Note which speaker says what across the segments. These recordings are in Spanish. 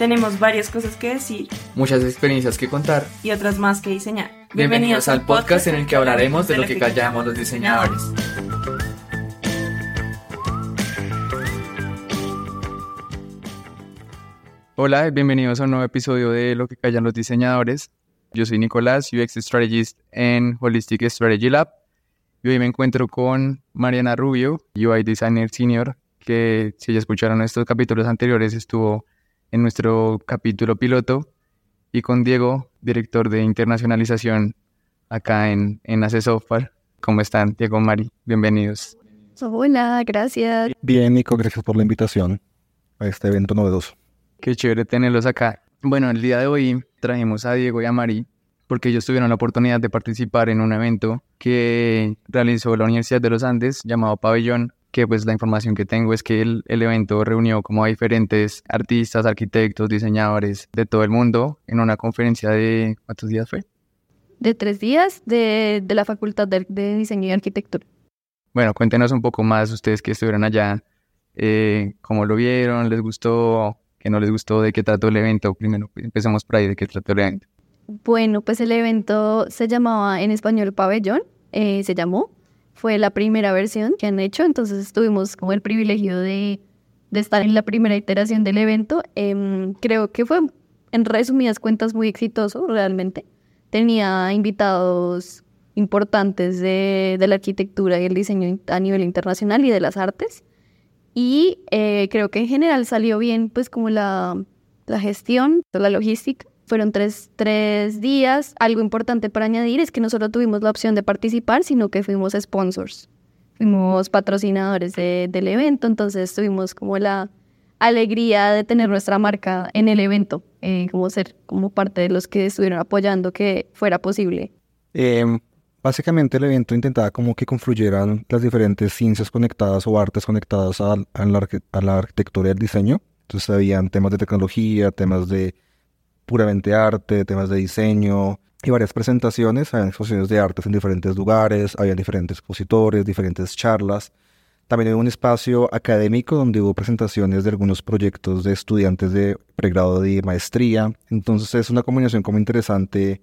Speaker 1: Tenemos varias cosas que decir
Speaker 2: muchas experiencias que contar
Speaker 1: y otras más que diseñar.
Speaker 2: Bienvenidos, al podcast en el que hablaremos de lo que callamos los diseñadores. Hola, bienvenidos a un nuevo episodio de Lo que callan los diseñadores. Yo soy Nicolás, UX Strategist en Holistic Strategy Lab. Y hoy me encuentro con Mariana Rubio, UI Designer Senior, que si ya escucharon estos capítulos anteriores estuvo en nuestro capítulo piloto y con Diego, director de internacionalización acá en, en Ace Software. ¿Cómo están, Diego, Mari? Bienvenidos.
Speaker 3: Hola, gracias.
Speaker 4: Bien, Nico, gracias por la invitación a este evento novedoso.
Speaker 2: Qué chévere tenerlos acá. Bueno, el día de hoy trajimos a Diego y a Mari porque ellos tuvieron la oportunidad de participar en un evento que realizó la Universidad de los Andes llamado Pabellón que pues la información que tengo es que el, evento reunió como a diferentes artistas, arquitectos, diseñadores de todo el mundo en una conferencia de, ¿cuántos días fue?
Speaker 3: De tres días de, la Facultad de, Diseño y Arquitectura.
Speaker 2: Bueno, cuéntenos un poco más ustedes que estuvieron allá, eh, cómo lo vieron, les gustó, qué no les gustó, de qué trató el evento. Primero, pues, empecemos por ahí, de qué trató el evento.
Speaker 3: Bueno, pues el evento se llamaba en español Pabellón, eh, se llamó, fue la primera versión que han hecho, entonces tuvimos como el privilegio de, estar en la primera iteración del evento. Em, creo que fue, en resumidas cuentas, muy exitoso realmente. Tenía invitados importantes de, la arquitectura y el diseño a nivel internacional y de las artes. Y eh, creo que en general salió bien, pues como la, la gestión, la logística. Fueron tres, tres días. Algo importante para añadir es que no solo tuvimos la opción de participar, sino que fuimos sponsors. Fuimos patrocinadores del evento, entonces tuvimos como la alegría de tener nuestra marca en el evento, eh, como ser como parte de los que estuvieron apoyando que fuera posible.
Speaker 4: Em, básicamente el evento intentaba como que confluyeran las diferentes ciencias conectadas o artes conectadas a, la, a la arquitectura y el diseño. Entonces habían temas de tecnología, temas de puramente arte, temas de diseño y varias presentaciones, había exposiciones de artes en diferentes lugares, había diferentes expositores, diferentes charlas. También hubo un espacio académico donde hubo presentaciones de algunos proyectos de estudiantes de pregrado de maestría. Entonces es una combinación como interesante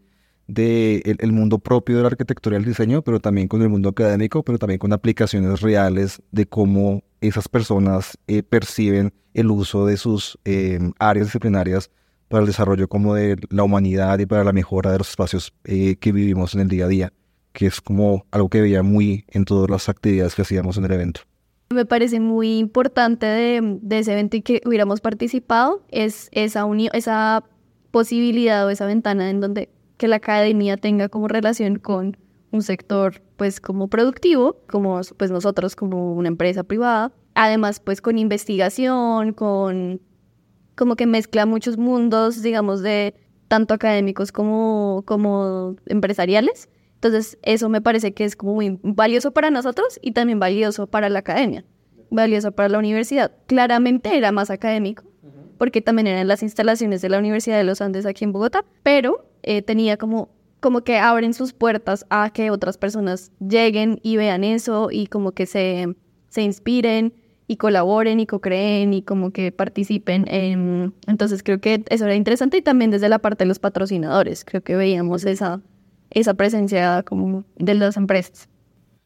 Speaker 4: de el, mundo propio de la arquitectura y el diseño, pero también con el mundo académico, pero también con aplicaciones reales de cómo esas personas eh, perciben el uso de sus eh, áreas disciplinarias para el desarrollo como de la humanidad y para la mejora de los espacios eh, que vivimos en el día a día, que es como algo que veía muy en todas las actividades que hacíamos en el evento.
Speaker 3: Me parece muy importante de, ese evento y que hubiéramos participado es esa unión, esa posibilidad o esa ventana en donde que la academia tenga como relación con un sector pues como productivo, como pues nosotros como una empresa privada, además pues con investigación, con como que mezcla muchos mundos, digamos, de tanto académicos como, como empresariales. Entonces, eso me parece que es como muy valioso para nosotros y también valioso para la academia, valioso para la universidad. Claramente era más académico, porque también eran las instalaciones de la Universidad de los Andes aquí en Bogotá, pero eh, tenía como, como que abren sus puertas a que otras personas lleguen y vean eso y como que se, se inspiren y colaboren y co-creen y como que participen. entonces creo que eso era interesante y también desde la parte de los patrocinadores, creo que veíamos esa, esa presencia como de las empresas.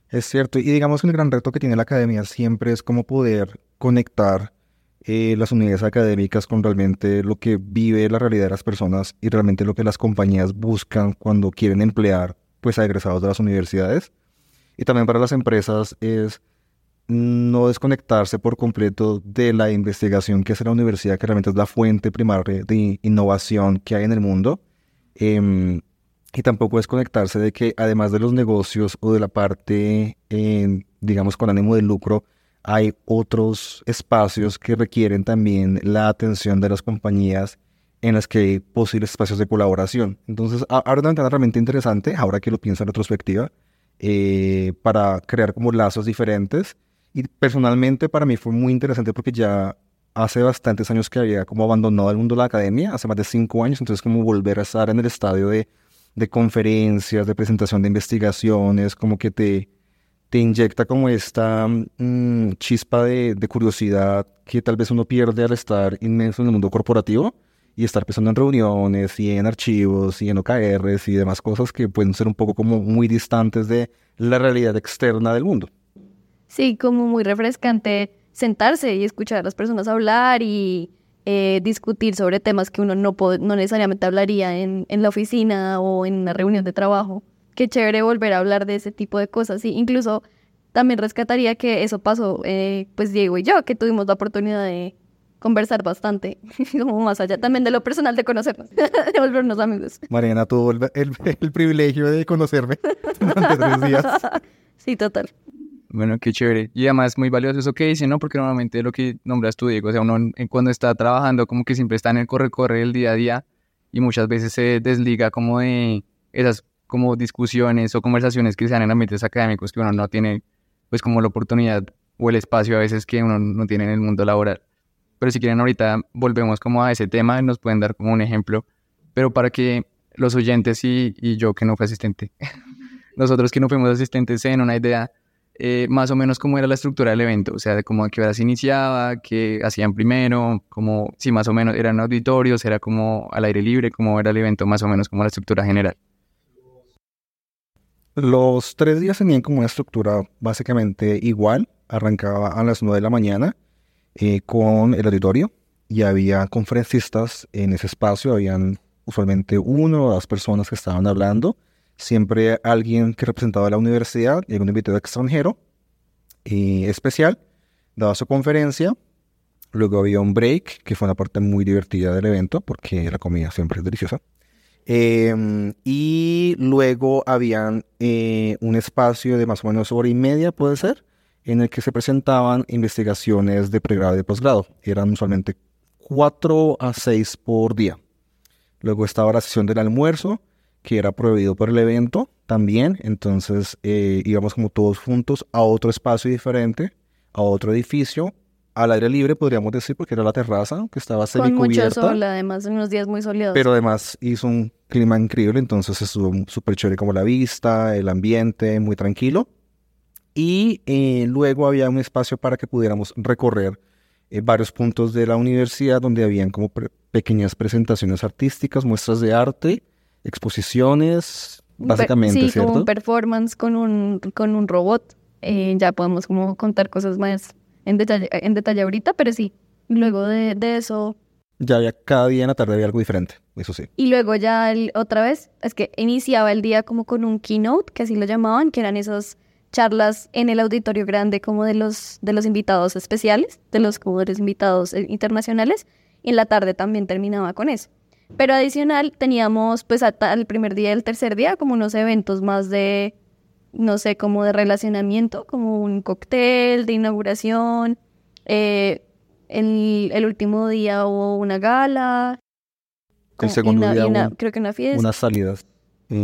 Speaker 4: Es cierto, y digamos que el gran reto que tiene la academia siempre es cómo poder conectar eh, las unidades académicas con realmente lo que vive la realidad de las personas y realmente lo que las compañías buscan cuando quieren emplear pues a egresados de las universidades. Y también para las empresas es no desconectarse por completo de la investigación que hace la universidad, que realmente es la fuente primaria de innovación que hay en el mundo. Em, y tampoco desconectarse de que además de los negocios o de la parte, digamos, con ánimo de lucro, hay otros espacios que requieren también la atención de las compañías en las que hay posibles espacios de colaboración. Entonces, ahora una ventana realmente interesante, ahora que lo pienso en retrospectiva, eh, para crear como lazos diferentes y personalmente para mí fue muy interesante porque ya hace bastantes años que había como abandonado el mundo de la academia, hace más de cinco años, entonces como volver a estar en el estadio de, de conferencias, de presentación de investigaciones, como que te, te inyecta como esta mm, chispa de, de, curiosidad que tal vez uno pierde al estar inmenso en el mundo corporativo y estar pensando en reuniones y en archivos y en OKRs y demás cosas que pueden ser un poco como muy distantes de la realidad externa del mundo.
Speaker 3: Sí, como muy refrescante sentarse y escuchar a las personas hablar y eh, discutir sobre temas que uno no, no necesariamente hablaría en, en, la oficina o en una reunión de trabajo. Qué chévere volver a hablar de ese tipo de cosas. Y incluso también rescataría que eso pasó, eh, pues Diego y yo, que tuvimos la oportunidad de conversar bastante, como más allá también de lo personal de conocernos, de volvernos amigos.
Speaker 4: Mariana tuvo el, el, privilegio de conocerme durante tres días.
Speaker 3: Sí, total.
Speaker 2: Bueno, qué chévere. Y además muy valioso eso que dice, ¿no? Porque normalmente lo que nombras tú, Diego, o sea, uno cuando está trabajando como que siempre está en el corre-corre del día a día y muchas veces se desliga como de esas como discusiones o conversaciones que se dan en ambientes académicos que uno no tiene pues como la oportunidad o el espacio a veces que uno no tiene en el mundo laboral. Pero si quieren ahorita volvemos como a ese tema, nos pueden dar como un ejemplo, pero para que los oyentes y, y yo que no fui asistente, nosotros que no fuimos asistentes den una idea eh, más o menos cómo era la estructura del evento, o sea, de cómo a qué hora se iniciaba, qué hacían primero, como si más o menos eran auditorios, era como al aire libre, cómo era el evento, más o menos como la estructura general.
Speaker 4: Los tres días tenían como una estructura básicamente igual. Arrancaba a las 9 de la mañana eh, con el auditorio y había conferencistas en ese espacio. Habían usualmente uno o dos personas que estaban hablando. Siempre alguien que representaba la universidad y algún invitado extranjero y especial daba su conferencia. Luego había un break, que fue una parte muy divertida del evento porque la comida siempre es deliciosa. Em, y luego habían eh, un espacio de más o menos hora y media, puede ser, en el que se presentaban investigaciones de pregrado y de posgrado. Eran usualmente cuatro a seis por día. Luego estaba la sesión del almuerzo, que era prohibido por el evento también. Entonces eh, íbamos como todos juntos a otro espacio diferente, a otro edificio, al aire libre, podríamos decir, porque era la terraza, que estaba semicubierta.
Speaker 3: Con mucho sol, además, unos días muy soleados.
Speaker 4: Pero además hizo un clima increíble, entonces estuvo súper chévere como la vista, el ambiente, muy tranquilo. Y eh, luego había un espacio para que pudiéramos recorrer eh, varios puntos de la universidad donde habían como pequeñas presentaciones artísticas, muestras de arte, exposiciones, básicamente,
Speaker 3: sí, como un performance con un, con un robot. Eh, ya podemos como contar cosas más en detalle, en detalle ahorita, pero sí, luego de, eso...
Speaker 4: Ya había, cada día en la tarde había algo diferente, eso sí.
Speaker 3: Y luego ya otra vez, es que iniciaba el día como con un keynote, que así lo llamaban, que eran esas charlas en el auditorio grande como de los, de los invitados especiales, de los como de los invitados eh, internacionales, y en la tarde también terminaba con eso. Pero adicional teníamos pues hasta el primer día y el tercer día como unos eventos más de no sé, como de relacionamiento, como un cóctel de inauguración. Eh, el, último día hubo una gala.
Speaker 4: El segundo día
Speaker 3: creo que una fiesta.
Speaker 4: Unas salidas.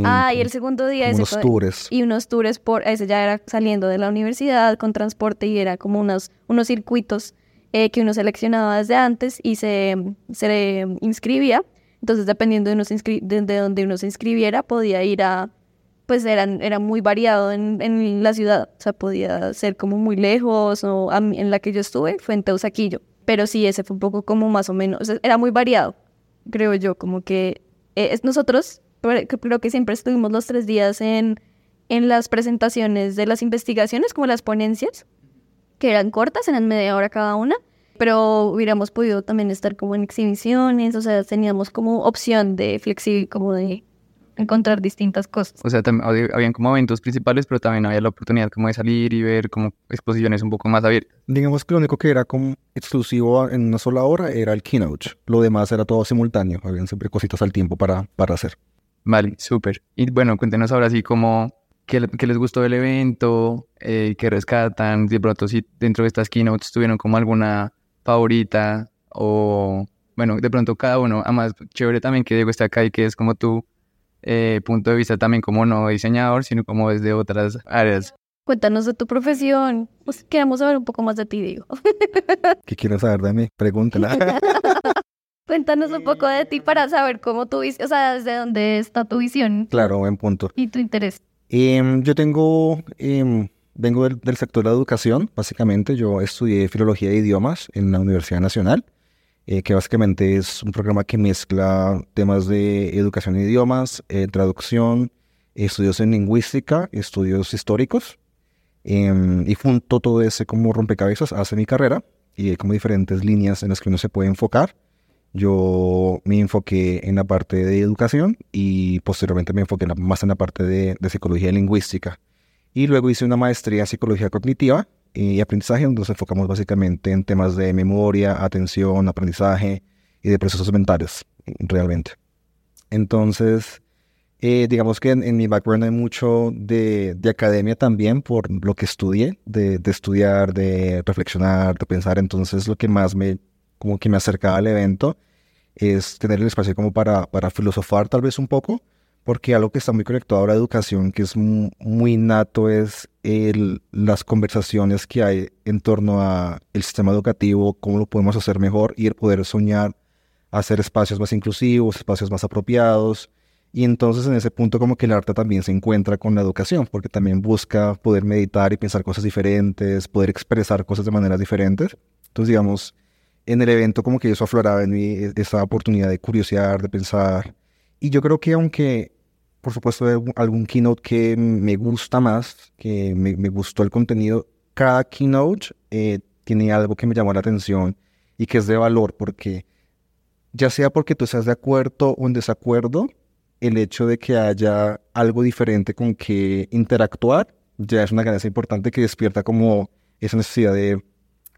Speaker 3: ah, y el segundo día
Speaker 4: unos tours.
Speaker 3: Y unos tours por ese ya era saliendo de la universidad con transporte y era como unos, unos circuitos eh, que uno seleccionaba desde antes y se, se inscribía. Entonces, dependiendo de, uno de, de donde uno se inscribiera, podía ir a pues eran, era muy variado en, en, la ciudad. O sea, podía ser como muy lejos o en la que yo estuve fue en Teusaquillo. Pero sí, ese fue un poco como más o menos, era muy variado, creo yo, como que eh, nosotros, creo que siempre estuvimos los tres días en, en las presentaciones de las investigaciones, como las ponencias, que eran cortas, eran media hora cada una, pero hubiéramos podido también estar como en exhibiciones, o sea, teníamos como opción de flexible, como de encontrar distintas cosas.
Speaker 2: O sea, también, habían como eventos principales, pero también había la oportunidad como de salir y ver como exposiciones un poco más abiertas.
Speaker 4: Digamos que lo único que era como exclusivo en una sola hora era el keynote. Lo demás era todo simultáneo. Habían siempre cositas al tiempo para, para hacer.
Speaker 2: Vale, súper. Y bueno, cuéntenos ahora sí cómo, qué, les gustó del evento, eh, qué rescatan, de pronto si dentro de estas keynotes tuvieron como alguna favorita o, bueno, de pronto cada uno, además chévere también que Diego está acá y que es como tú eh, punto de vista también como no diseñador, sino como desde otras áreas.
Speaker 3: Cuéntanos de tu profesión. Pues queremos saber un poco más de ti, digo.
Speaker 4: ¿Qué quieres saber de mí? Pregúntala.
Speaker 3: Cuéntanos un poco de ti para saber cómo tu visión, o sea, desde dónde está tu visión.
Speaker 4: Claro, buen punto.
Speaker 3: Y tu interés.
Speaker 4: Em, yo tengo, em, vengo del, del, sector de la educación, básicamente. Yo estudié filología de idiomas en la Universidad Nacional. eh, que básicamente es un programa que mezcla temas de educación en idiomas, eh, traducción, estudios en lingüística, estudios históricos. Em, y junto todo ese como rompecabezas hace mi carrera y hay como diferentes líneas en las que uno se puede enfocar. Yo me enfoqué en la parte de educación y posteriormente me enfoqué más en la parte de, de psicología lingüística. Y luego hice una maestría en psicología cognitiva y aprendizaje, donde nos enfocamos básicamente en temas de memoria, atención, aprendizaje y de procesos mentales, realmente. Entonces, eh, digamos que en, mi background hay mucho de, de, academia también por lo que estudié, de, de, estudiar, de reflexionar, de pensar. Entonces, lo que más me, como que me acercaba al evento es tener el espacio como para, para filosofar tal vez un poco, porque algo que está muy conectado a la educación, que es muy nato, es el, las conversaciones que hay en torno a el sistema educativo, cómo lo podemos hacer mejor y el poder soñar, hacer espacios más inclusivos, espacios más apropiados. Y entonces en ese punto como que el arte también se encuentra con la educación, porque también busca poder meditar y pensar cosas diferentes, poder expresar cosas de maneras diferentes. Entonces, digamos, en el evento como que eso afloraba en mí, e, esa oportunidad de curiosear, de pensar. Y yo creo que aunque por supuesto, algún keynote que me gusta más, que me, gustó el contenido. Cada keynote eh, tiene algo que me llamó la atención y que es de valor, porque ya sea porque tú estás de acuerdo o en desacuerdo, el hecho de que haya algo diferente con que interactuar ya es una ganancia importante que despierta como esa necesidad de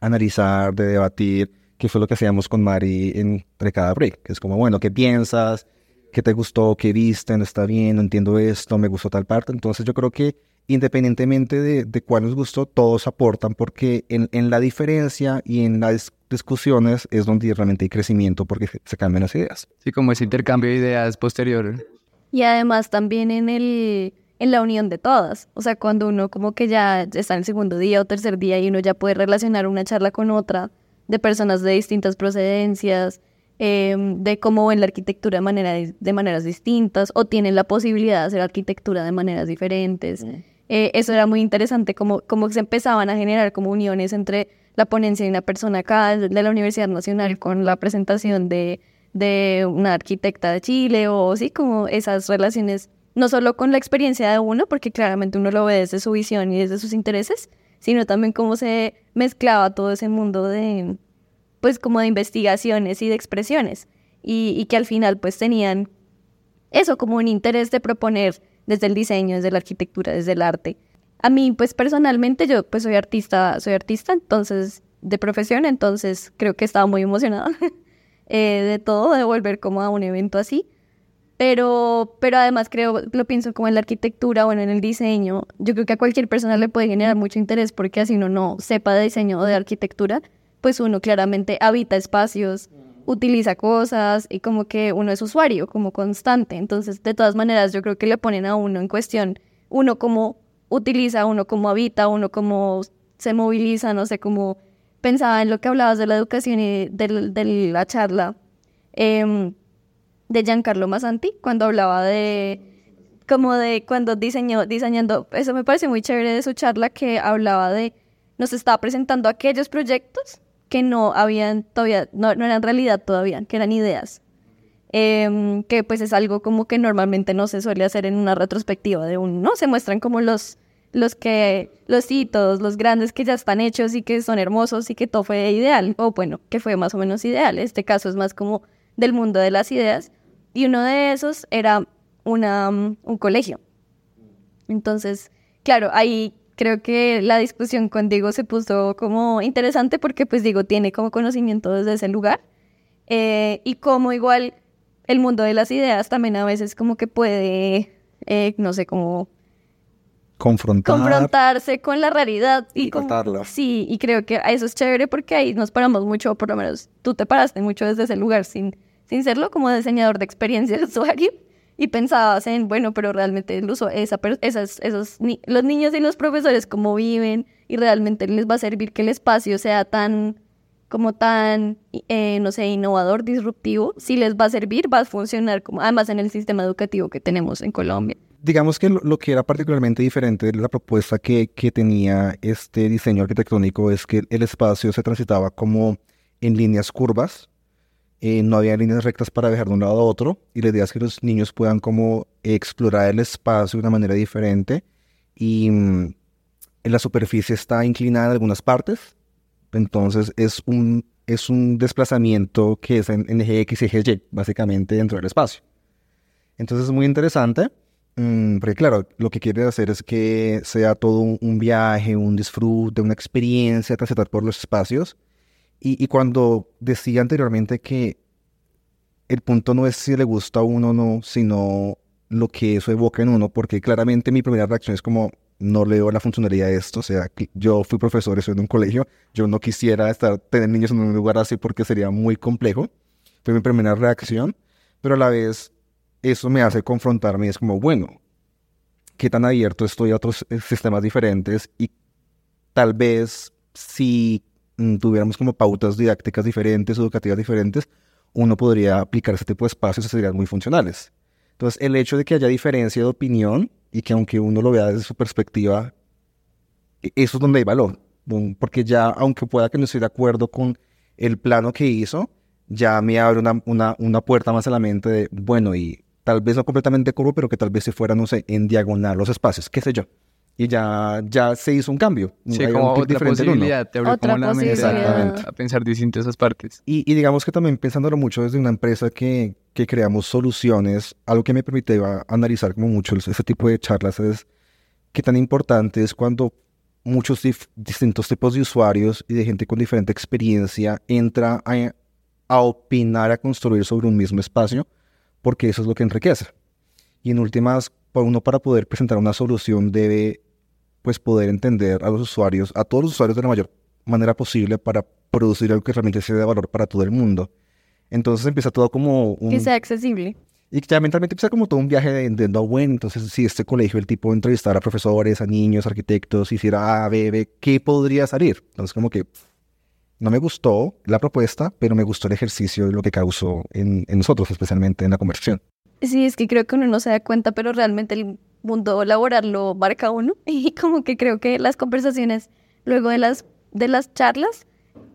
Speaker 4: analizar, de debatir, que fue lo que hacíamos con Mari entre cada break, que es como, bueno, ¿qué piensas? Qué te gustó, qué viste, no está bien, no entiendo esto, me gustó tal parte. Entonces yo creo que independientemente de, de cuál nos gustó, todos aportan porque en, en la diferencia y en las discusiones es donde realmente hay crecimiento porque se cambian las ideas.
Speaker 2: Sí, como ese intercambio de ideas posterior.
Speaker 3: Y además también en el en la unión de todas. O sea, cuando uno como que ya está en el segundo día o tercer día y uno ya puede relacionar una charla con otra de personas de distintas procedencias, Em, de cómo ven la arquitectura de, manera, de maneras distintas o tienen la posibilidad de hacer arquitectura de maneras diferentes. Mm. Eh, eso era muy interesante, como, como se empezaban a generar como uniones entre la ponencia de una persona acá de la Universidad Nacional con la presentación de, de una arquitecta de Chile o sí, como esas relaciones, no solo con la experiencia de uno, porque claramente uno lo ve desde su visión y desde sus intereses, sino también cómo se mezclaba todo ese mundo de, pues como de investigaciones y de expresiones y, que al final pues tenían eso como un interés de proponer desde el diseño, desde la arquitectura, desde el arte. A mí pues personalmente yo pues soy artista, soy artista entonces de profesión, entonces creo que estaba muy emocionada eh, de todo, de volver como a un evento así. Pero, pero además creo, lo pienso como en la arquitectura, bueno, en el diseño. Yo creo que a cualquier persona le puede generar mucho interés porque así uno no sepa de diseño o de arquitectura, pues uno claramente habita espacios, utiliza cosas y como que uno es usuario, como constante. Entonces, de todas maneras, yo creo que le ponen a uno en cuestión, uno cómo utiliza, uno cómo habita, uno cómo se moviliza, no sé, cómo pensaba en lo que hablabas de la educación y de, la charla em, de Giancarlo Massanti, cuando hablaba de como de cuando diseñó, diseñando, eso me parece muy chévere de su charla que hablaba de, nos estaba presentando aquellos proyectos que no habían todavía, no, no eran realidad todavía, que eran ideas. Em, que pues es algo como que normalmente no se suele hacer en una retrospectiva de uno, ¿no? Se muestran como los, los que, los hitos, los grandes que ya están hechos y que son hermosos y que todo fue ideal, o bueno, que fue más o menos ideal. Este caso es más como del mundo de las ideas. Y uno de esos era una, un colegio. Entonces, claro, ahí creo que la discusión con Diego se puso como interesante porque pues Diego tiene como conocimiento desde ese lugar eh, y como igual el mundo de las ideas también a veces como que puede, eh, no sé, como
Speaker 4: Confrontar.
Speaker 3: confrontarse con la realidad
Speaker 4: y
Speaker 3: contarlo. Sí, y creo que eso es chévere porque ahí nos paramos mucho, por lo menos tú te paraste mucho desde ese lugar sin, sin serlo como diseñador de experiencia de usuario y pensabas en, bueno, pero realmente el uso, esa, esas, esos, los niños y los profesores cómo viven y realmente les va a servir que el espacio sea tan, como tan, eh, no sé, innovador, disruptivo, si les va a servir, va a funcionar como, además en el sistema educativo que tenemos en Colombia.
Speaker 4: Digamos que lo, que era particularmente diferente de la propuesta que, que tenía este diseño arquitectónico es que el espacio se transitaba como en líneas curvas, eh, no había líneas rectas para viajar de un lado a otro y la idea es que los niños puedan como explorar el espacio de una manera diferente y mm, en la superficie está inclinada en algunas partes, entonces es un, es un desplazamiento que es en, en eje X y eje Y, básicamente dentro del espacio. Entonces es muy interesante, mm, porque claro, lo que quiere hacer es que sea todo un, un viaje, un disfrute, una experiencia, transitar por los espacios. Y, y cuando decía anteriormente que el punto no es si le gusta a uno o no, sino lo que eso evoca en uno, porque claramente mi primera reacción es como, no leo la funcionalidad de esto, o sea, yo fui profesor, estoy en un colegio, yo no quisiera estar, tener niños en un lugar así porque sería muy complejo, fue mi primera reacción, pero a la vez eso me hace confrontarme es como, bueno, qué tan abierto estoy a otros eh, sistemas diferentes y tal vez si tuviéramos como pautas didácticas diferentes, educativas diferentes, uno podría aplicar ese tipo de espacios y serían muy funcionales. Entonces, el hecho de que haya diferencia de opinión y que aunque uno lo vea desde su perspectiva, e- eso es donde hay valor. Porque ya, aunque pueda que no esté de acuerdo con el plano que hizo, ya me abre una, una, una puerta más a la mente de, bueno, y tal vez no completamente curvo, pero que tal vez si fuera, no sé, en diagonal los espacios, qué sé yo. Y ya, ya se hizo un cambio.
Speaker 2: Sí,
Speaker 4: Hay
Speaker 2: como
Speaker 4: un
Speaker 2: otra
Speaker 4: diferente en uno.
Speaker 2: posibilidad, te abrió
Speaker 3: Otra
Speaker 2: como la mente
Speaker 4: posibilidad.
Speaker 2: a, a pensar distintas esas partes.
Speaker 4: Y, y digamos que también pensándolo mucho desde una empresa que, que creamos soluciones, algo que me permite analizar como mucho ese tipo de charlas es qué tan importante es cuando muchos dif- distintos tipos de usuarios y de gente con diferente experiencia entra a, a opinar, a construir sobre un mismo espacio, porque eso es lo que enriquece. Y en últimas, uno para poder presentar una solución debe pues poder entender a los usuarios, a todos los usuarios de la mayor manera posible para producir algo que realmente sea de valor para todo el mundo. Entonces empieza todo como un...
Speaker 3: Que sea accesible.
Speaker 4: Y ya mentalmente empieza como todo un viaje de, de no, bueno, entonces si este colegio, el tipo entrevistara a profesores, a niños, arquitectos, hiciera A, B, B, ¿qué podría salir? Entonces como que no me gustó la propuesta, pero me gustó el ejercicio y lo que causó en, en nosotros, especialmente en la conversación.
Speaker 3: Sí, es que creo que uno no se da cuenta, pero realmente el mundo laboral lo marca uno. Y como que creo que las conversaciones luego de las, de las charlas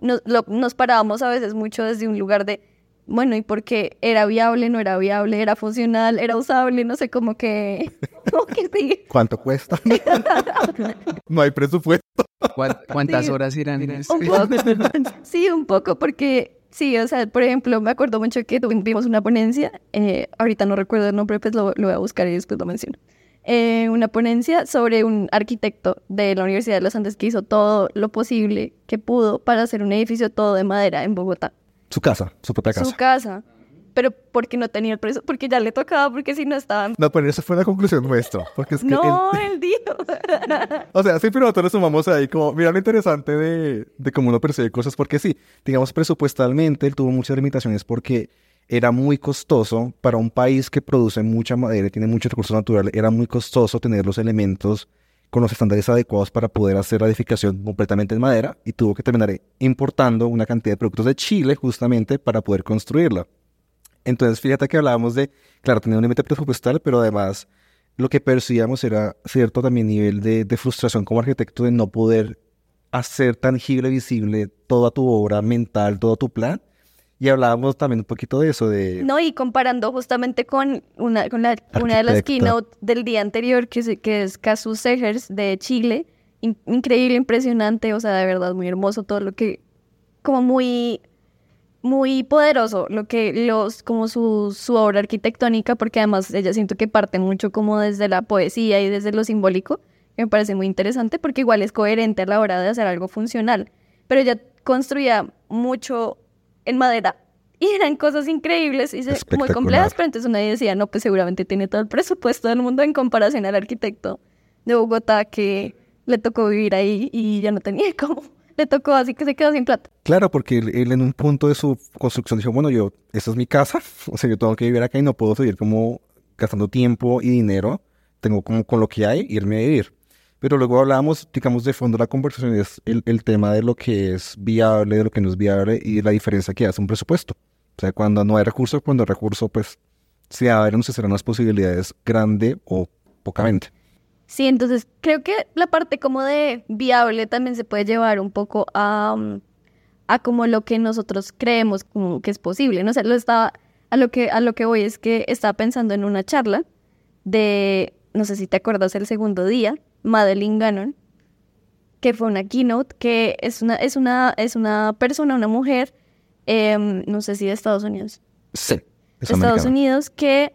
Speaker 3: nos, lo- nos parábamos a veces mucho desde un lugar de, bueno, ¿y por qué era viable, no era viable, era funcional, era usable? No sé, como que... Como que sí.
Speaker 4: ¿Cuánto cuesta? no hay presupuesto.
Speaker 2: ¿Cuán- ¿Cuántas
Speaker 3: Sí.
Speaker 2: horas irán?
Speaker 3: Un poco. Sí, un poco, porque sí, o sea, por ejemplo, me acuerdo mucho que tuvimos una ponencia, eh, ahorita no recuerdo el nombre, pues lo, lo voy a buscar y después lo menciono. Eh, una ponencia sobre un arquitecto de la Universidad de los Andes que hizo todo lo posible que pudo para hacer un edificio todo de madera en Bogotá.
Speaker 4: Su casa, su propia casa.
Speaker 3: Su casa. Pero porque no tenía el precio, porque ya le tocaba, porque si no estaban...
Speaker 4: No, pero esa fue la conclusión nuestra. Porque es que
Speaker 3: No,
Speaker 4: el-
Speaker 3: él dijo.
Speaker 4: O sea, sí, pero nosotros sumamos ahí como, mira lo interesante de, de cómo uno percibe cosas, porque sí, digamos presupuestalmente él tuvo muchas limitaciones porque era muy costoso para un país que produce mucha madera y tiene muchos recursos naturales, era muy costoso tener los elementos con los estándares adecuados para poder hacer la edificación completamente en madera y tuvo que terminar importando una cantidad de productos de Chile justamente para poder construirla. Entonces, fíjate que hablábamos de, claro, tener un límite presupuestal, pero además lo que percibíamos era cierto también nivel de, de frustración como arquitecto de no poder hacer tangible, visible toda tu obra mental, todo tu plan. Y hablábamos también un poquito de eso, de...
Speaker 3: No, y comparando justamente con una, con la, una de las keynote del día anterior, que, se- que es Casus Segers de Chile. In- increíble, impresionante, o sea, de verdad muy hermoso todo lo que, como muy, muy poderoso, lo que los, como su, su obra arquitectónica, porque además ella siento que parte mucho como desde la poesía y desde lo simbólico, que me parece muy interesante, porque igual es coherente a la hora de hacer algo funcional. Pero ella construía mucho en madera y eran cosas increíbles y muy complejas, pero entonces uno decía, no, pues seguramente tiene todo el presupuesto del mundo en comparación al arquitecto de Bogotá que le tocó vivir ahí y ya no tenía cómo. Le tocó así que se quedó sin plata.
Speaker 4: Claro, porque él, él en un punto de su construcción dijo, bueno, yo, esta es mi casa, o sea, yo tengo que vivir acá y no puedo seguir como gastando tiempo y dinero, tengo como con lo que hay, irme a vivir. Pero luego hablábamos, digamos, de fondo la conversación es el, el tema de lo que es viable, de lo que no es viable y la diferencia que hace un presupuesto. O sea, cuando no hay recursos, cuando hay recursos, pues, si abren, se serán las posibilidades grande o pocamente.
Speaker 3: Sí, entonces creo que la parte como de viable también se puede llevar un poco a, a como lo que nosotros creemos como que es posible. No sé, lo estaba, a lo que, a lo que voy es que estaba pensando en una charla de, no sé si te acuerdas, el segundo día, Madeline Gannon, que fue una keynote, que es una, es una, es una persona, una mujer, em, no sé si de Estados Unidos.
Speaker 4: Sí.
Speaker 3: de Estados Unidos que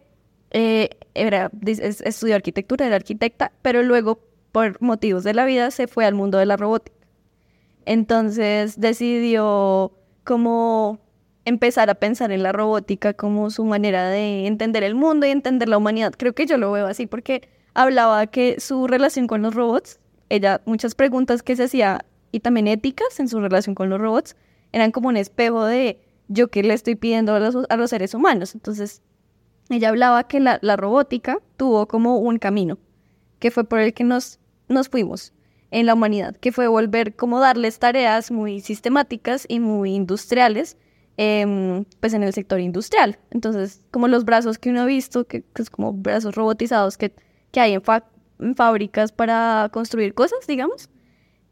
Speaker 3: eh, era, es- estudió arquitectura, era arquitecta, pero luego por motivos de la vida se fue al mundo de la robótica. Entonces decidió como empezar a pensar en la robótica como su manera de entender el mundo y entender la humanidad. Creo que yo lo veo así porque hablaba que su relación con los robots, ella muchas preguntas que se hacía y también éticas en su relación con los robots eran como un espejo de yo que le estoy pidiendo a los, a los seres humanos. Entonces ella hablaba que la, la robótica tuvo como un camino, que fue por el que nos, nos fuimos en la humanidad, que fue volver como darles tareas muy sistemáticas y muy industriales, em, pues en el sector industrial. Entonces, como los brazos que uno ha visto, que, que es como brazos robotizados que, que hay en, fa- en fábricas para construir cosas, digamos.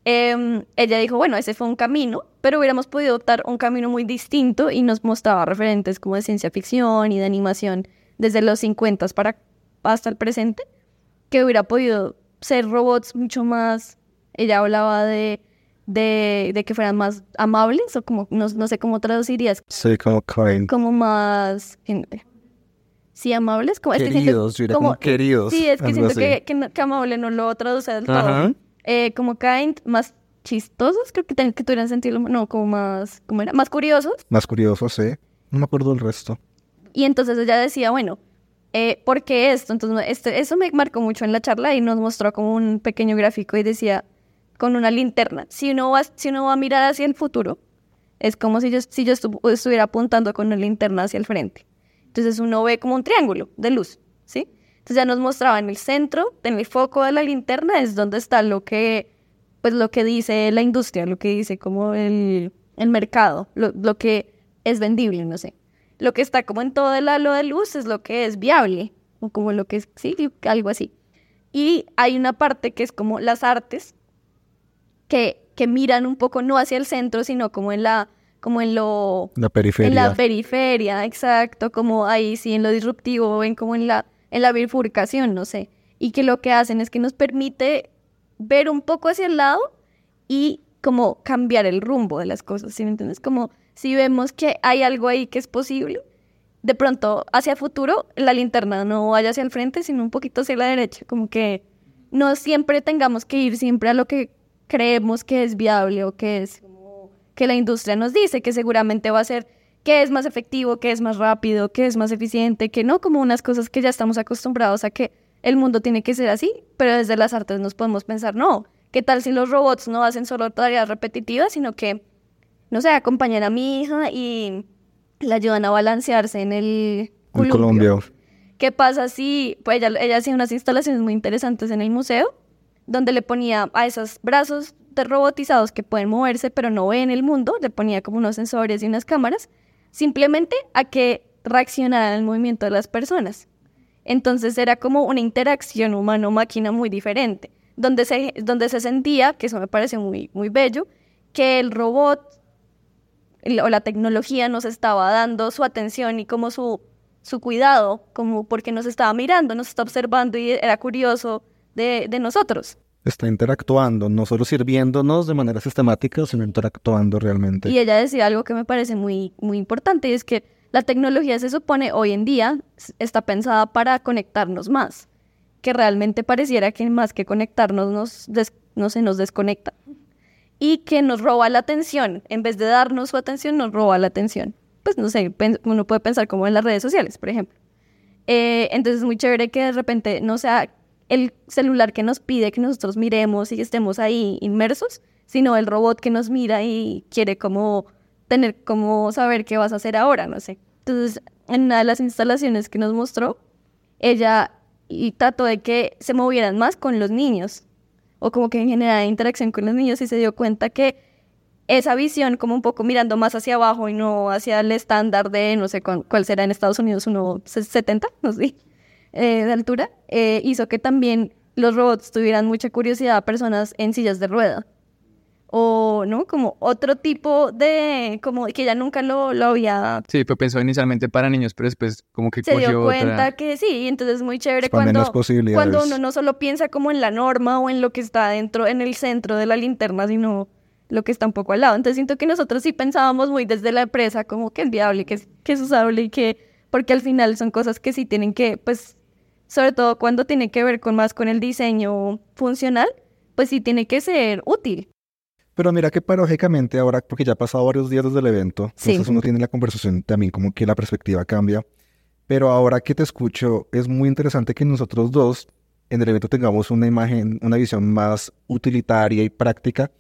Speaker 3: Em, ella dijo, bueno, ese fue un camino, pero hubiéramos podido optar un camino muy distinto y nos mostraba referentes como de ciencia ficción y de animación desde los 50 para hasta el presente, que hubiera podido ser robots mucho más, ella hablaba de, de, de que fueran más amables o como, no, no sé cómo traducirías,
Speaker 4: Sí, como kind.
Speaker 3: como más, sí, amables, como, es que siento-
Speaker 4: Queridos, yo diría como queridos,
Speaker 3: Sí, es que siento que, que, no- que amable no lo traduce del todo eh, como kind, más chistosos, creo que, ten- que tuvieran sentido, no, como más, ¿cómo era? Más curiosos.
Speaker 4: Más curioso, sí. No me acuerdo del resto.
Speaker 3: Y entonces ella decía, bueno, eh, ¿por qué esto? Entonces este, eso me marcó mucho en la charla y nos mostró como un pequeño gráfico y decía, con una linterna, si uno va, si uno va a mirar hacia el futuro, es como si yo, si yo estu- estuviera apuntando con una linterna hacia el frente. Entonces uno ve como un triángulo de luz, ¿sí? Entonces ya nos mostraba en el centro, en el foco de la linterna, es donde está lo que, pues lo que dice la industria, lo que dice como el, el mercado, lo, lo que es vendible, no sé. Lo que está como en todo el halo de luz es lo que es viable, o como lo que es, sí, algo así. Y hay una parte que es como las artes, que, que miran un poco no hacia el centro, sino como en la, como en lo,
Speaker 4: La periferia.
Speaker 3: en la periferia, exacto, como ahí sí, en lo disruptivo, ven como en la, en la bifurcación, no sé. Y que lo que hacen es que nos permite ver un poco hacia el lado y como cambiar el rumbo de las cosas, ¿sí me entiendes? Como si vemos que hay algo ahí que es posible, de pronto hacia el futuro la linterna no vaya hacia el frente, sino un poquito hacia la derecha, como que no siempre tengamos que ir siempre a lo que creemos que es viable o que es que la industria nos dice que seguramente va a ser que es más efectivo, que es más rápido, que es más eficiente, que no como unas cosas que ya estamos acostumbrados a que el mundo tiene que ser así, pero desde las artes nos podemos pensar, no, ¿qué tal si los robots no hacen solo tareas repetitivas, sino que, no sé, acompañan a mi hija y la ayudan a balancearse en el
Speaker 4: En
Speaker 3: columpio?
Speaker 4: Colombia.
Speaker 3: ¿Qué pasa si, pues ella, ella hacía unas instalaciones muy interesantes en el museo, donde le ponía a esos brazos robotizados que pueden moverse pero no ven el mundo, le ponía como unos sensores y unas cámaras, simplemente a que reaccionaran al movimiento de las personas. Entonces era como una interacción humano-máquina muy diferente, donde se, donde se sentía, que eso me parece muy, muy bello, que el robot o la tecnología nos estaba dando su atención y como su, su cuidado, como porque nos estaba mirando, nos está observando y era curioso de, de nosotros.
Speaker 4: Está interactuando, no solo sirviéndonos de manera sistemática, sino interactuando realmente.
Speaker 3: Y ella decía algo que me parece muy, muy importante y es que la tecnología se supone hoy en día está pensada para conectarnos más, que realmente pareciera que más que conectarnos nos, des- no se nos desconecta y que nos roba la atención, en vez de darnos su atención nos roba la atención. Pues no sé, uno puede pensar como en las redes sociales, por ejemplo. Eh, entonces es muy chévere que de repente no sea el celular que nos pide que nosotros miremos y estemos ahí inmersos, sino el robot que nos mira y quiere como tener como saber qué vas a hacer ahora, no sé. Entonces, en una de las instalaciones que nos mostró, ella y trató de que se movieran más con los niños, o como que en general interacción con los niños y se dio cuenta que esa visión como un poco mirando más hacia abajo y no hacia el estándar de, no sé cuál, será en Estados Unidos, uno 70, no sé, eh, de altura, eh, hizo que también los robots tuvieran mucha curiosidad a personas en sillas de rueda. o no, como otro tipo de, como que ella nunca lo, lo había,
Speaker 2: Sí, pues pensó inicialmente para niños, pero después como que
Speaker 3: se
Speaker 2: cogió
Speaker 3: dio cuenta
Speaker 2: otra.
Speaker 3: que sí, entonces es muy chévere cuando, cuando uno no solo piensa como en la norma o en lo que está dentro, en el centro de la linterna, sino lo que está un poco al lado. Entonces siento que nosotros sí pensábamos muy desde la empresa como que es viable, que es, que es usable y que, porque al final son cosas que sí tienen que, pues, sobre todo cuando tiene que ver con más con el diseño funcional, pues sí tiene que ser útil.
Speaker 4: Pero mira que paradójicamente ahora, porque ya ha pasado varios días desde el evento,
Speaker 3: Sí.
Speaker 4: entonces uno tiene la conversación también como que la perspectiva cambia. Pero ahora que te escucho, es muy interesante que nosotros dos en el evento tengamos una imagen, una visión más utilitaria y práctica,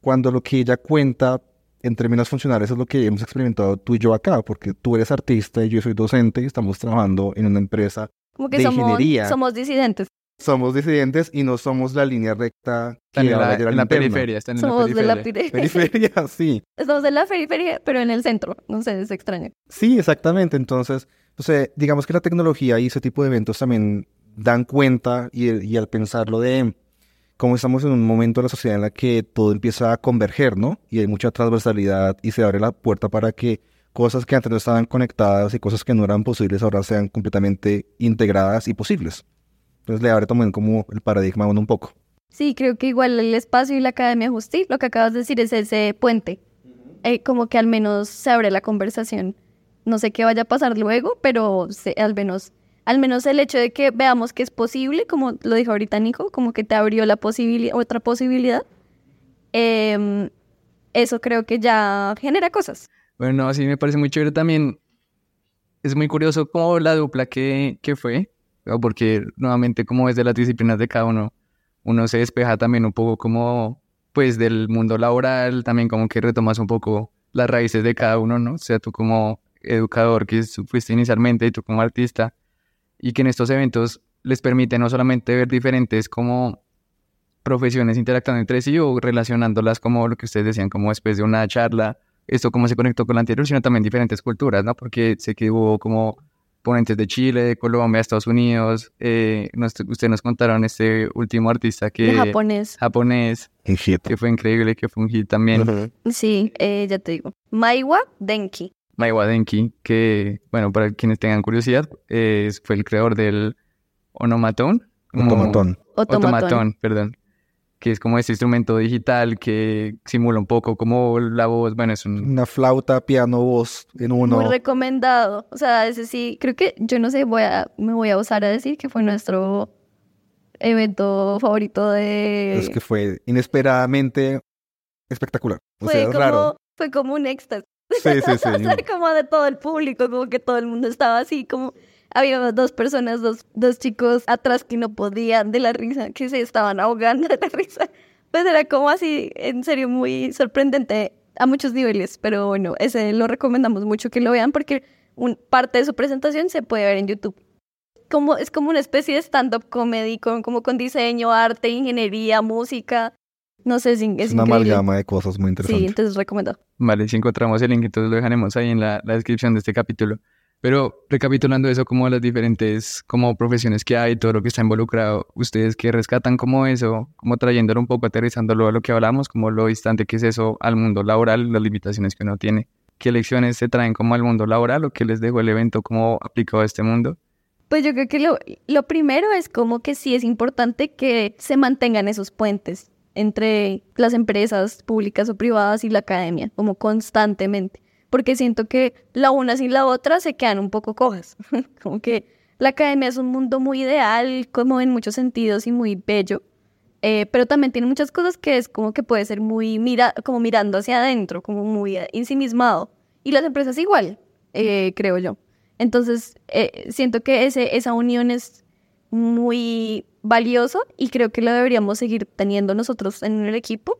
Speaker 4: cuando lo que ella cuenta en términos funcionales es lo que hemos experimentado tú y yo acá, porque tú eres artista y yo soy docente y estamos trabajando en una empresa.
Speaker 3: Como que
Speaker 4: De
Speaker 3: somos,
Speaker 4: ingeniería.
Speaker 3: somos disidentes.
Speaker 4: Somos disidentes y no somos la línea recta que
Speaker 2: en la, en la periferia, están en la
Speaker 3: Somos de la
Speaker 2: periferia.
Speaker 3: periferia.
Speaker 4: Periferia, sí.
Speaker 3: Estamos en la periferia, pero en el centro. No sé, es extraño.
Speaker 4: Sí, exactamente. Entonces, o sea, digamos que la tecnología y ese tipo de eventos también dan cuenta y, y al pensarlo de cómo estamos en un momento de la sociedad en la que todo empieza a converger, ¿no? Y hay mucha transversalidad y se abre la puerta para que cosas que antes no estaban conectadas y cosas que no eran posibles ahora sean completamente integradas y posibles. Entonces le abre también como el paradigma a uno un poco.
Speaker 3: Sí, creo que igual el espacio y la Academia Justicia, lo que acabas de decir es ese puente. Eh, como que al menos se abre la conversación. No sé qué vaya a pasar luego, pero se- al menos al menos el hecho de que veamos que es posible, como lo dijo ahorita Nico, como que te abrió la posibilidad, otra posibilidad. em, eso creo que ya genera cosas.
Speaker 2: Bueno, así me parece muy chévere también. Es muy curioso como la dupla que, que fue, porque nuevamente como desde las disciplinas de cada uno, uno se despeja también un poco como pues del mundo laboral, también como que retomas un poco las raíces de cada uno, ¿no? O sea, tú como educador que fuiste inicialmente y tú como artista, y que en estos eventos les permite no solamente ver diferentes como profesiones interactuando entre sí o relacionándolas como lo que ustedes decían, como después de una charla, esto cómo se conectó con la anterior, sino también diferentes culturas, ¿no? Porque sé que hubo como ponentes de Chile, de Colombia, Estados Unidos, eh, nos- ustedes nos contaron este último artista que...
Speaker 3: De japonés.
Speaker 2: japonés,
Speaker 4: Un hit.
Speaker 2: que fue increíble, que fue un hit también.
Speaker 3: Sí, eh, ya te digo. Maiwa Denki.
Speaker 2: Maiwa Denki, que, bueno, para quienes tengan curiosidad, eh, fue el creador del onomatón.
Speaker 3: Otomatón.
Speaker 2: Otomatón, perdón. Que es como este instrumento digital que simula un poco como la voz. Bueno, es un.
Speaker 4: Una flauta, piano, voz en uno.
Speaker 3: Muy recomendado. O sea, ese sí, creo que yo no sé, voy a, me voy a usar a decir que fue nuestro evento favorito de...
Speaker 4: Es que fue inesperadamente espectacular. O
Speaker 3: fue,
Speaker 4: sea,
Speaker 3: como,
Speaker 4: raro.
Speaker 3: fue como un éxtasis.
Speaker 4: Sí, sí, sí.
Speaker 3: o sea, como de todo el público, como que todo el mundo estaba así, como había dos personas, dos, dos chicos atrás que no podían de la risa, que se estaban ahogando de la risa. Pues era como así, en serio, muy sorprendente a muchos niveles, pero bueno, ese lo recomendamos mucho que lo vean porque un, parte de su presentación se puede ver en YouTube. Como, es como una especie de stand-up comedy, con, como con diseño, arte, ingeniería, música. No sé, es, es
Speaker 4: una
Speaker 3: increíble.
Speaker 4: amalgama de cosas muy
Speaker 3: Sí,
Speaker 4: interesantes.
Speaker 3: entonces recomiendo.
Speaker 2: Vale, si encontramos el link, entonces lo dejaremos ahí en la, la descripción de este capítulo. Pero recapitulando eso, como las diferentes profesiones que hay, todo lo que está involucrado, ustedes que rescatan como eso, como trayéndolo un poco, aterrizándolo a lo que hablamos, como lo distante que es eso al mundo laboral, las limitaciones que uno tiene. ¿Qué lecciones se traen como al mundo laboral o qué les dejó el evento como aplicado a este mundo?
Speaker 3: Pues yo creo que lo, lo primero es como que sí es importante que se mantengan esos puentes entre las empresas públicas o privadas y la academia, como constantemente, porque siento que la una sin la otra se quedan un poco cojas, como que la academia es un mundo muy ideal, como en muchos sentidos y muy bello, eh, pero también tiene muchas cosas que es como que puede ser muy mira, como mirando hacia adentro, como muy ensimismado, y las empresas igual, eh, creo yo. Entonces, eh, siento que ese, esa unión es muy valioso y creo que lo deberíamos seguir teniendo nosotros en el equipo,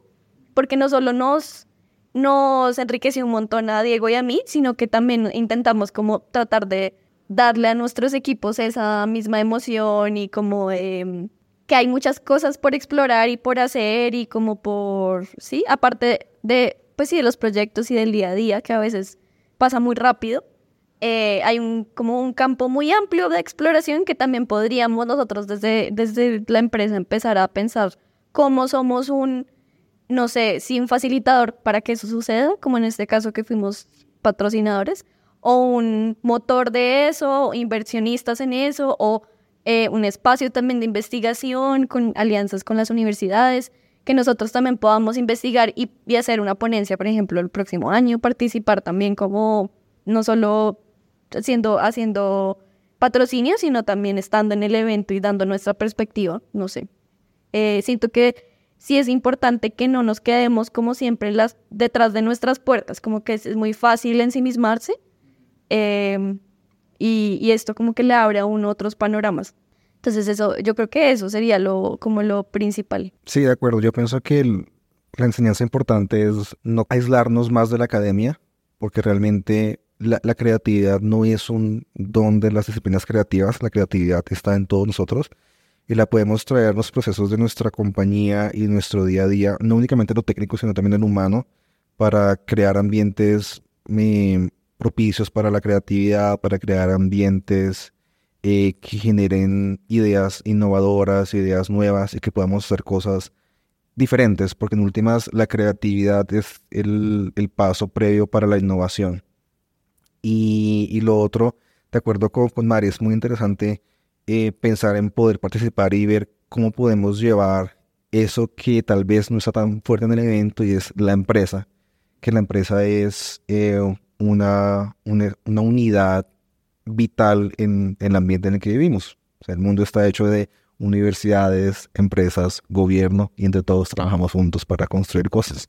Speaker 3: porque no solo nos, nos enriqueció un montón a Diego y a mí, sino que también intentamos como tratar de darle a nuestros equipos esa misma emoción y como em, que hay muchas cosas por explorar y por hacer y como por, sí, aparte de, pues sí, de los proyectos y del día a día, que a veces pasa muy rápido eh, hay un, como un campo muy amplio de exploración que también podríamos nosotros desde, desde la empresa empezar a pensar cómo somos un, no sé, si un facilitador para que eso suceda, como en este caso que fuimos patrocinadores, o un motor de eso, inversionistas en eso, o eh, un espacio también de investigación con alianzas con las universidades, que nosotros también podamos investigar y, hacer una ponencia, por ejemplo, el próximo año, participar también como no solo haciendo, haciendo patrocinio, sino también estando en el evento y dando nuestra perspectiva, no sé. Eh, siento que sí es importante que no nos quedemos como siempre las, detrás de nuestras puertas, como que es, muy fácil ensimismarse eh, y, esto como que le abre a uno otros panoramas. Entonces eso, yo creo que eso sería lo, como lo principal.
Speaker 4: Sí, de acuerdo. Yo pienso que la enseñanza importante es no aislarnos más de la academia, porque realmente la, la, creatividad no es un don de las disciplinas creativas, la creatividad está en todos nosotros y la podemos traer los procesos de nuestra compañía y nuestro día a día, no únicamente lo técnico, sino también en humano, para crear ambientes eh, propicios para la creatividad, para crear ambientes eh, que generen ideas innovadoras, ideas nuevas y que podamos hacer cosas diferentes, porque en últimas la creatividad es el, el paso previo para la innovación. Y, y, lo otro, de acuerdo con, con Mari, es muy interesante eh, pensar en poder participar y ver cómo podemos llevar eso que tal vez no está tan fuerte en el evento y es la empresa, que la empresa es eh, una, una, unidad vital en, en, el ambiente en el que vivimos. O sea, el mundo está hecho de universidades, empresas, gobierno y entre todos trabajamos juntos para construir cosas.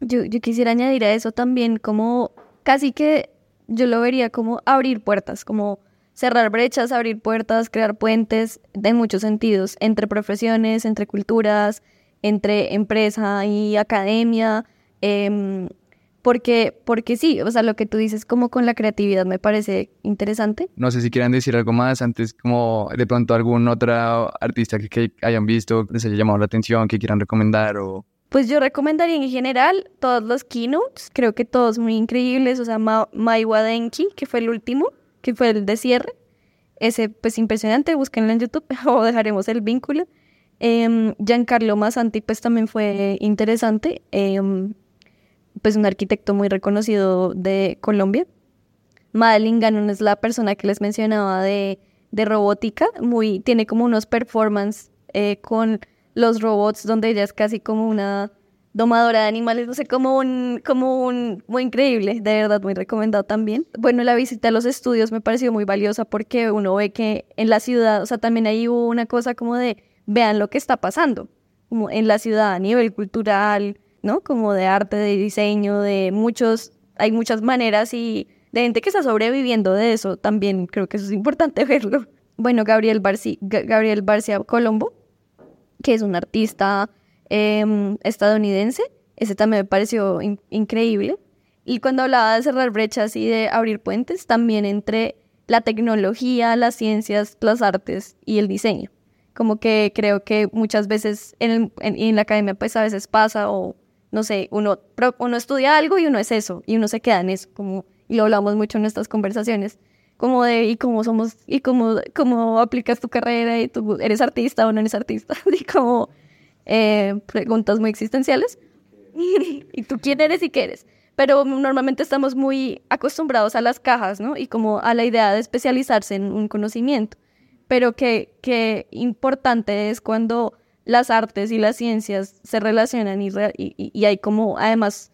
Speaker 3: Yo, yo quisiera añadir a eso también como casi que yo lo vería como abrir puertas, como cerrar brechas, abrir puertas, crear puentes en muchos sentidos, entre profesiones, entre culturas, entre empresa y academia, eh, porque, porque sí, o sea, lo que tú dices como con la creatividad me parece interesante.
Speaker 2: No sé si quieran decir algo más antes, como de pronto algún otro artista que, que hayan visto, que les haya llamado la atención, que quieran recomendar o...
Speaker 3: Pues yo recomendaría en general todos los keynotes, creo que todos muy increíbles, o sea, Ma Maiwa Denki, que fue el último, fue el de cierre, ese pues impresionante, búsquenlo en YouTube o dejaremos el vínculo. Eh, Giancarlo Massanti pues también fue interesante, eh, pues un arquitecto muy reconocido de Colombia. Madeline Gannon es la persona que les mencionaba de, de robótica, muy, tiene como unos performance eh, con los robots donde ella es casi como una domadora de animales, no sé, como un, como un, muy increíble, de verdad, muy recomendado también. Bueno, la visita a los estudios me pareció muy valiosa porque uno ve que en la ciudad, o sea, también ahí hubo una cosa como de, vean lo que está pasando, como en la ciudad a nivel cultural, ¿no? Como de arte, de diseño, de muchos, hay muchas maneras y de gente que está sobreviviendo de eso, también creo que eso es importante verlo. Bueno, Gabriel, Barci Gabriel Barcia Colombo, que es un artista eh, estadounidense. Ese también me pareció in increíble. Y cuando hablaba de cerrar brechas y de abrir puentes, también entre la tecnología, las ciencias, las artes y el diseño. Como que creo que muchas veces en la academia pues a veces pasa o no sé, uno, uno estudia algo y uno es eso y uno se queda en eso, como, y lo hablamos mucho en nuestras conversaciones, como de, y cómo somos, y cómo, cómo aplicas tu carrera y tú eres artista o no eres artista, y como eh, preguntas muy existenciales. ¿Y tú quién eres y qué eres? Pero normalmente estamos muy acostumbrados a las cajas, ¿no? Y como a la idea de especializarse en un conocimiento. Pero que, que importante es cuando las artes y las ciencias se relacionan y, y, y hay como además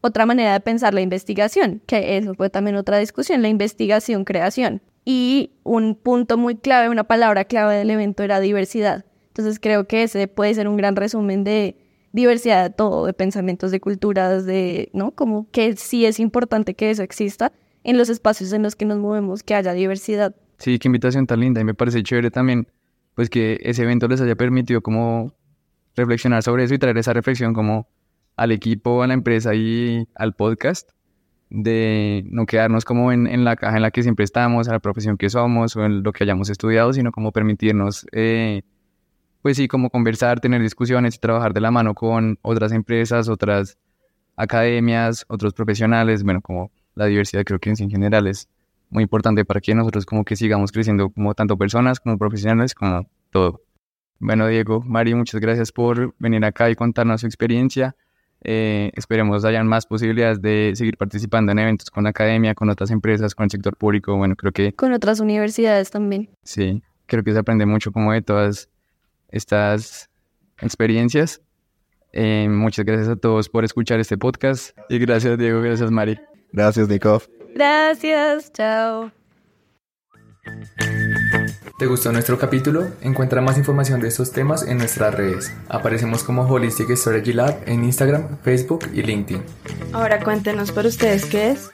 Speaker 3: otra manera de pensar la investigación, que eso fue también otra discusión, la investigación-creación. Y un punto muy clave, una palabra clave del evento era diversidad entonces creo que ese puede ser un gran resumen de diversidad de todo, de pensamientos, de culturas, de, ¿no? Como que sí es importante que eso exista en los espacios en los que nos movemos, que haya diversidad.
Speaker 2: Sí, qué invitación tan linda y me parece chévere también, pues que ese evento les haya permitido como reflexionar sobre eso y traer esa reflexión como al equipo, a la empresa y al podcast, de no quedarnos como en, en la caja en la que siempre estamos, a la profesión que somos o en lo que hayamos estudiado, sino como permitirnos eh, pues sí, como conversar, tener discusiones y trabajar de la mano con otras empresas, otras academias, otros profesionales, bueno, como la diversidad creo que en general es muy importante para que nosotros como que sigamos creciendo como tanto personas como profesionales como todo. Bueno, Diego, Mari, muchas gracias por venir acá y contarnos su experiencia. Eh, esperemos hayan más posibilidades de seguir participando en eventos con la academia, con otras empresas, con el sector público. Bueno, creo que
Speaker 3: Con otras universidades también.
Speaker 2: sí, creo que se aprende mucho como de todas estas experiencias. Eh, muchas gracias a todos por escuchar este podcast y gracias Diego, gracias Mari.
Speaker 4: Gracias, Nico.
Speaker 3: Gracias, chao.
Speaker 5: ¿Te gustó nuestro capítulo? Encuentra más información de estos temas en nuestras redes. Aparecemos como Holistic Strategy Lab en Instagram, Facebook y LinkedIn.
Speaker 1: Ahora cuéntenos por ustedes qué es.